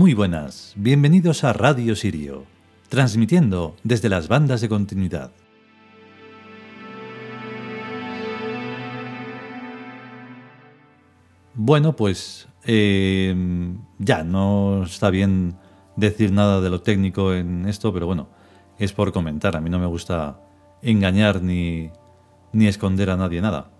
Muy buenas, bienvenidos a Radio Sirio, transmitiendo desde las bandas de continuidad. Bueno, pues eh, ya no está bien decir nada de lo técnico en esto, pero bueno, es por comentar. A mí no me gusta engañar ni, ni esconder a nadie nada.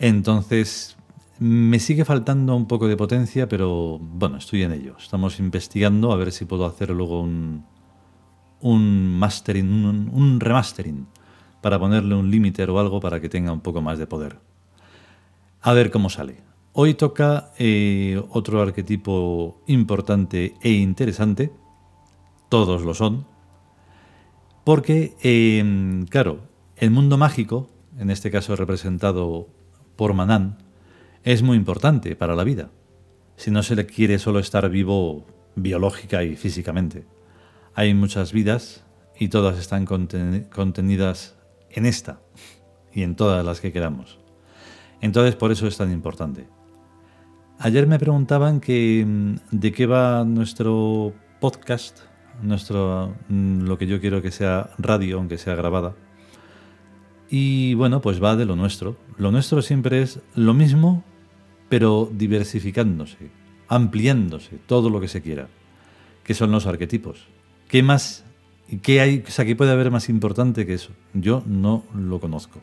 Entonces, me sigue faltando un poco de potencia, pero bueno, estoy en ello. Estamos investigando a ver si puedo hacer luego un, un mastering, un, remastering, para ponerle un limiter o algo para que tenga un poco más de poder. A ver cómo sale. Hoy toca eh, otro arquetipo importante e interesante. Todos lo son. Porque, eh, claro, el mundo mágico, en este caso representado por Manan, es muy importante para la vida, si no se le quiere solo estar vivo biológica y físicamente. Hay muchas vidas y todas están contenidas en esta y en todas las que queramos. Entonces por eso es tan importante. Ayer me preguntaban que, mm, de qué va nuestro podcast, nuestro, mm, lo que yo quiero que sea radio, aunque sea grabada. Y bueno, pues va de lo nuestro. Lo nuestro siempre es lo mismo, pero diversificándose, ampliándose, todo lo que se quiera, que son los arquetipos. ¿Qué más, qué hay, o sea, qué puede haber más importante que eso? Yo no lo conozco.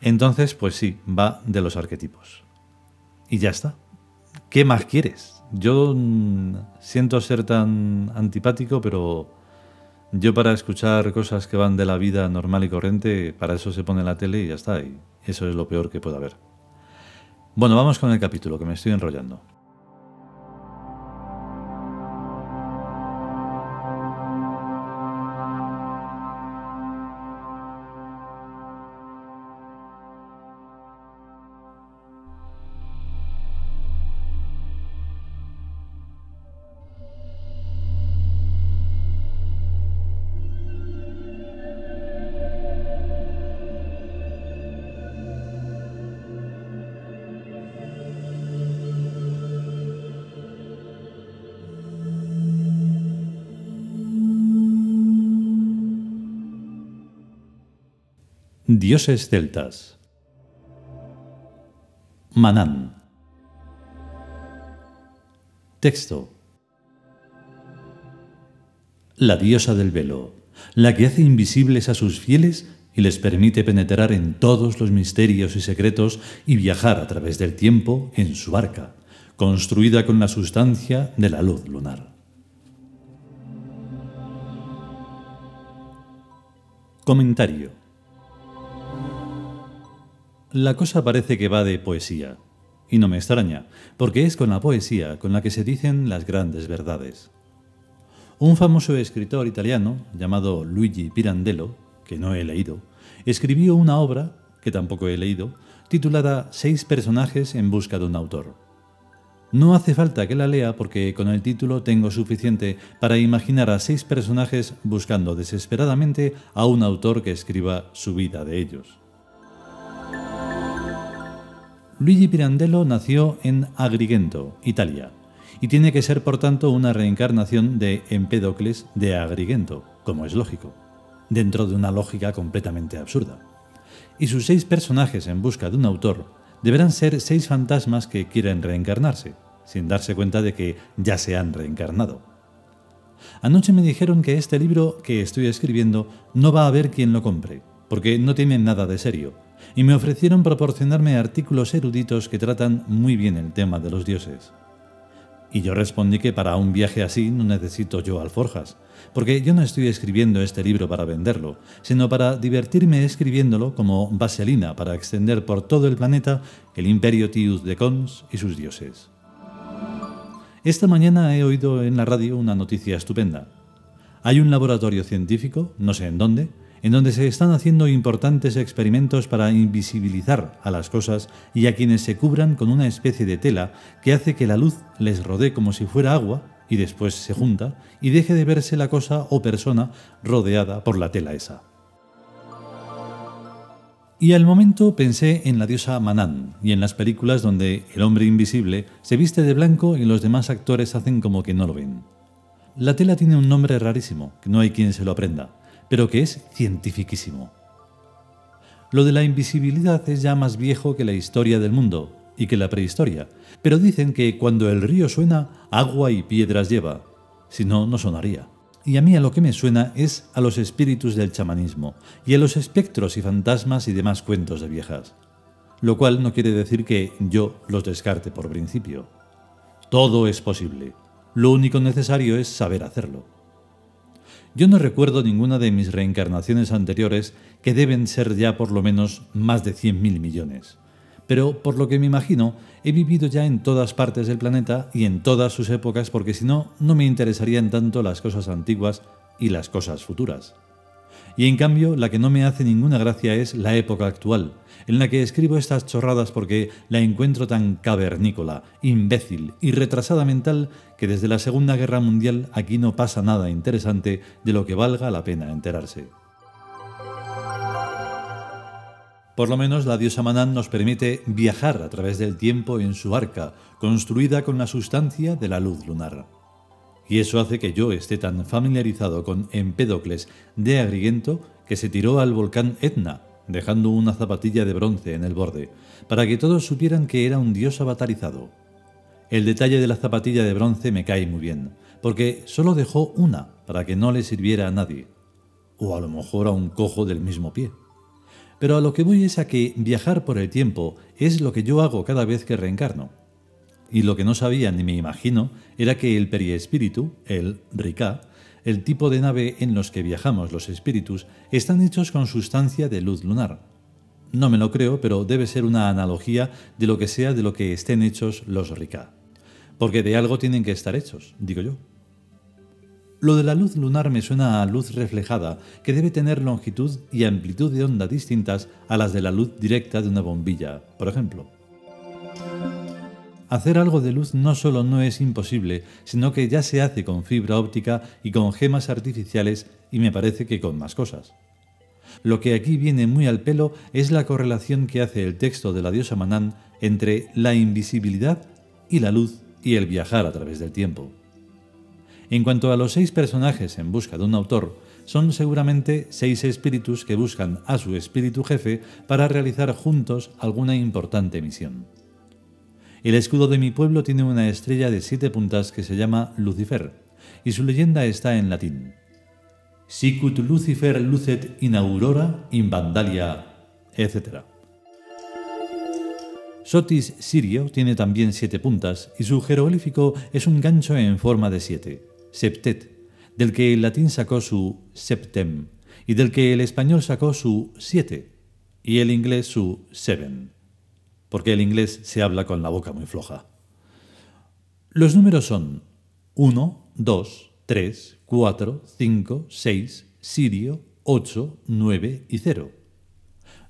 Entonces, pues sí, va de los arquetipos. Y ya está. ¿Qué más quieres? Yo mm, siento ser tan antipático, pero yo para escuchar cosas que van de la vida normal y corriente, para eso se pone la tele y ya está. Y eso es lo peor que puede haber. Bueno, vamos con el capítulo, que me estoy enrollando. Dioses celtas. Manán. Texto. La diosa del velo, la que hace invisibles a sus fieles y les permite penetrar en todos los misterios y secretos y viajar a través del tiempo en su barca, construida con la sustancia de la luz lunar. Comentario. La cosa parece que va de poesía. Y no me extraña, porque es con la poesía con la que se dicen las grandes verdades. Un famoso escritor italiano llamado Luigi Pirandello, que no he leído, escribió una obra, que tampoco he leído, titulada Seis personajes en busca de un autor. No hace falta que la lea porque con el título tengo suficiente para imaginar a seis personajes buscando desesperadamente a un autor que escriba su vida de ellos. Luigi Pirandello nació en Agrigento, Italia, y tiene que ser por tanto una reencarnación de Empédocles de Agrigento, como es lógico, dentro de una lógica completamente absurda. Y sus seis personajes en busca de un autor deberán ser seis fantasmas que quieren reencarnarse, sin darse cuenta de que ya se han reencarnado. Anoche me dijeron que este libro que estoy escribiendo no va a haber quien lo compre, porque no tiene nada de serio, y me ofrecieron proporcionarme artículos eruditos que tratan muy bien el tema de los dioses. Y yo respondí que para un viaje así no necesito yo alforjas, porque yo no estoy escribiendo este libro para venderlo, sino para divertirme escribiéndolo como vaselina para extender por todo el planeta el imperio Tius de Cons y sus dioses. Esta mañana he oído en la radio una noticia estupenda. Hay un laboratorio científico, no sé en dónde, en donde se están haciendo importantes experimentos para invisibilizar a las cosas y a quienes se cubran con una especie de tela que hace que la luz les rodee como si fuera agua y después se junta y deje de verse la cosa o persona rodeada por la tela esa. Y al momento pensé en la diosa Manan y en las películas donde el hombre invisible se viste de blanco y los demás actores hacen como que no lo ven. La tela tiene un nombre rarísimo, que no hay quien se lo aprenda, pero que es cientifiquísimo. Lo de la invisibilidad es ya más viejo que la historia del mundo y que la prehistoria, pero dicen que cuando el río suena, agua y piedras lleva, si no, no sonaría. Y a mí a lo que me suena es a los espíritus del chamanismo y a los espectros y fantasmas y demás cuentos de viejas. Lo cual no quiere decir que yo los descarte por principio. Todo es posible. Lo único necesario es saber hacerlo. Yo no recuerdo ninguna de mis reencarnaciones anteriores que deben ser ya por lo menos más de 100.000 millones pero por lo que me imagino, he vivido ya en todas partes del planeta y en todas sus épocas porque si no, no me interesarían tanto las cosas antiguas y las cosas futuras. Y en cambio, la que no me hace ninguna gracia es la época actual, en la que escribo estas chorradas porque la encuentro tan cavernícola, imbécil y retrasada mental que desde la Segunda Guerra Mundial aquí no pasa nada interesante de lo que valga la pena enterarse. Por lo menos la diosa Manan nos permite viajar a través del tiempo en su arca, construida con la sustancia de la luz lunar. Y eso hace que yo esté tan familiarizado con Empédocles de Agrigento que se tiró al volcán Etna, dejando una zapatilla de bronce en el borde, para que todos supieran que era un dios avatarizado. El detalle de la zapatilla de bronce me cae muy bien, porque solo dejó una para que no le sirviera a nadie, o a lo mejor a un cojo del mismo pie. Pero a lo que voy es a que viajar por el tiempo es lo que yo hago cada vez que reencarno. Y lo que no sabía ni me imagino era que el periespíritu, el Rika, el tipo de nave en los que viajamos los espíritus, están hechos con sustancia de luz lunar. No me lo creo, pero debe ser una analogía de lo que sea de lo que estén hechos los Rika. Porque de algo tienen que estar hechos, digo yo. Lo de la luz lunar me suena a luz reflejada, que debe tener longitud y amplitud de onda distintas a las de la luz directa de una bombilla, por ejemplo. Hacer algo de luz no solo no es imposible, sino que ya se hace con fibra óptica y con gemas artificiales y me parece que con más cosas. Lo que aquí viene muy al pelo es la correlación que hace el texto de la diosa Manán entre la invisibilidad y la luz y el viajar a través del tiempo. En cuanto a los seis personajes en busca de un autor, son seguramente seis espíritus que buscan a su espíritu jefe para realizar juntos alguna importante misión. El escudo de mi pueblo tiene una estrella de siete puntas que se llama Lucifer, y su leyenda está en latín. Sicut Lucifer lucet in aurora in vandalia, etc. Sotis Sirio tiene también siete puntas y su jeroglífico es un gancho en forma de siete septet, del que el latín sacó su septem y del que el español sacó su siete y el inglés su seven, porque el inglés se habla con la boca muy floja. Los números son 1, 2, 3, 4, 5, 6, Sirio, 8, 9 y 0.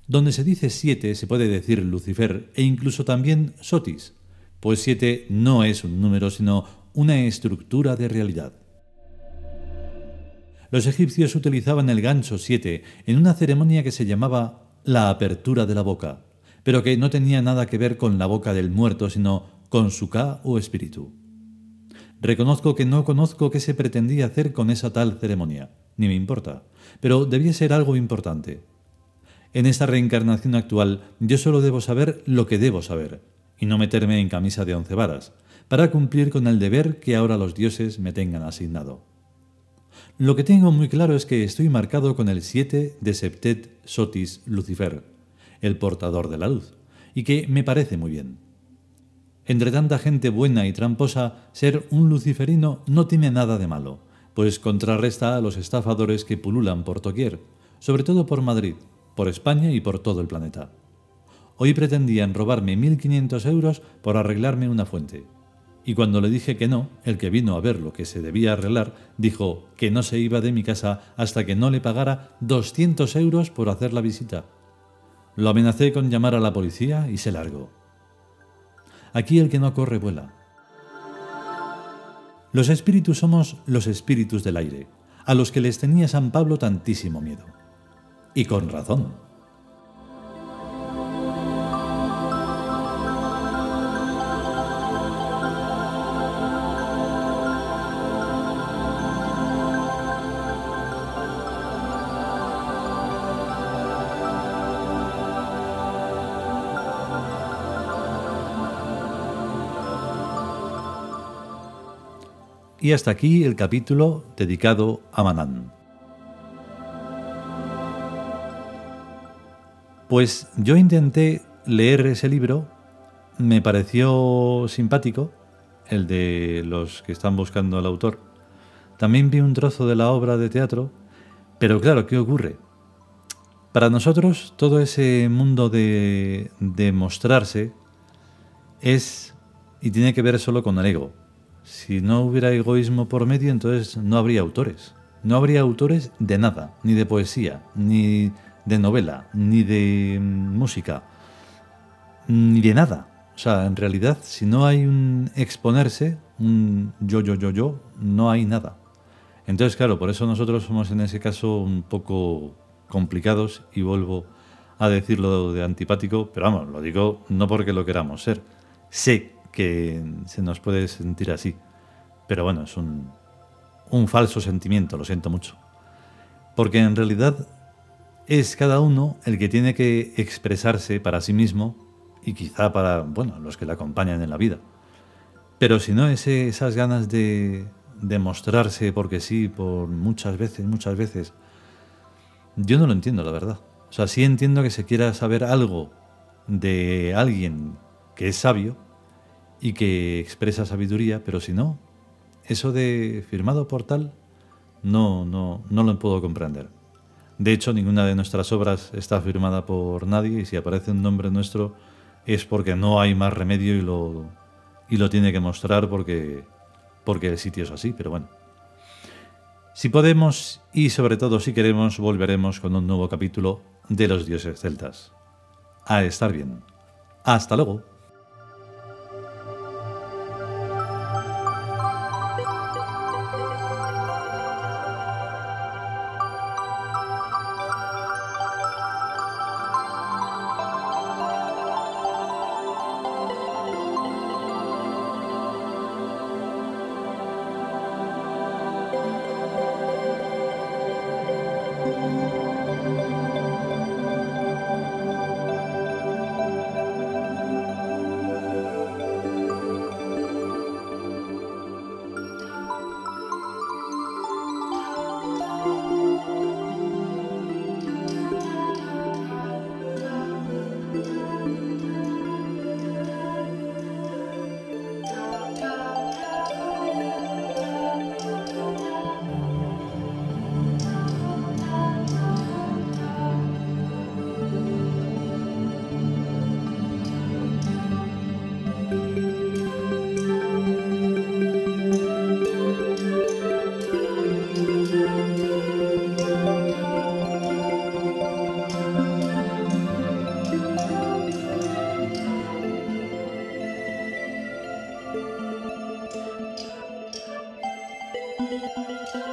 Donde se dice 7 se puede decir Lucifer e incluso también Sotis, pues 7 no es un número sino una estructura de realidad. Los egipcios utilizaban el gancho 7 en una ceremonia que se llamaba la apertura de la boca, pero que no tenía nada que ver con la boca del muerto, sino con su ka o espíritu. Reconozco que no conozco qué se pretendía hacer con esa tal ceremonia, ni me importa, pero debía ser algo importante. En esta reencarnación actual yo solo debo saber lo que debo saber, y no meterme en camisa de once varas, para cumplir con el deber que ahora los dioses me tengan asignado. Lo que tengo muy claro es que estoy marcado con el 7 de Septet Sotis Lucifer, el portador de la luz, y que me parece muy bien. Entre tanta gente buena y tramposa, ser un luciferino no tiene nada de malo, pues contrarresta a los estafadores que pululan por Toquier, sobre todo por Madrid, por España y por todo el planeta. Hoy pretendían robarme 1.500 euros por arreglarme una fuente. Y cuando le dije que no, el que vino a ver lo que se debía arreglar dijo que no se iba de mi casa hasta que no le pagara 200 euros por hacer la visita. Lo amenacé con llamar a la policía y se largó. Aquí el que no corre vuela. Los espíritus somos los espíritus del aire, a los que les tenía San Pablo tantísimo miedo. Y con razón. Y hasta aquí el capítulo dedicado a Manán. Pues yo intenté leer ese libro, me pareció simpático, el de los que están buscando al autor. También vi un trozo de la obra de teatro, pero claro, ¿qué ocurre? Para nosotros todo ese mundo de, de mostrarse es y tiene que ver solo con el ego. Si no hubiera egoísmo por medio, entonces no habría autores. No habría autores de nada, ni de poesía, ni de novela, ni de mm, música, ni de nada. O sea, en realidad, si no hay un exponerse, un yo, yo, yo, yo, no hay nada. Entonces, claro, por eso nosotros somos en ese caso un poco complicados y vuelvo a decirlo de antipático, pero vamos, lo digo no porque lo queramos ser. Sé que se nos puede sentir así, pero bueno, es un, un falso sentimiento, lo siento mucho. Porque en realidad es cada uno el que tiene que expresarse para sí mismo y quizá para, bueno, los que le acompañan en la vida. Pero si no, ese, esas ganas de, de mostrarse porque sí, por muchas veces, muchas veces, yo no lo entiendo, la verdad. O sea, sí entiendo que se quiera saber algo de alguien que es sabio y que expresa sabiduría, pero si no, eso de firmado por tal, no, no, no lo puedo comprender. De hecho, ninguna de nuestras obras está firmada por nadie y si aparece un nombre nuestro es porque no hay más remedio y lo, y lo tiene que mostrar porque, porque el sitio es así, pero bueno. Si podemos y sobre todo si queremos, volveremos con un nuevo capítulo de los dioses celtas. A estar bien. Hasta luego. Música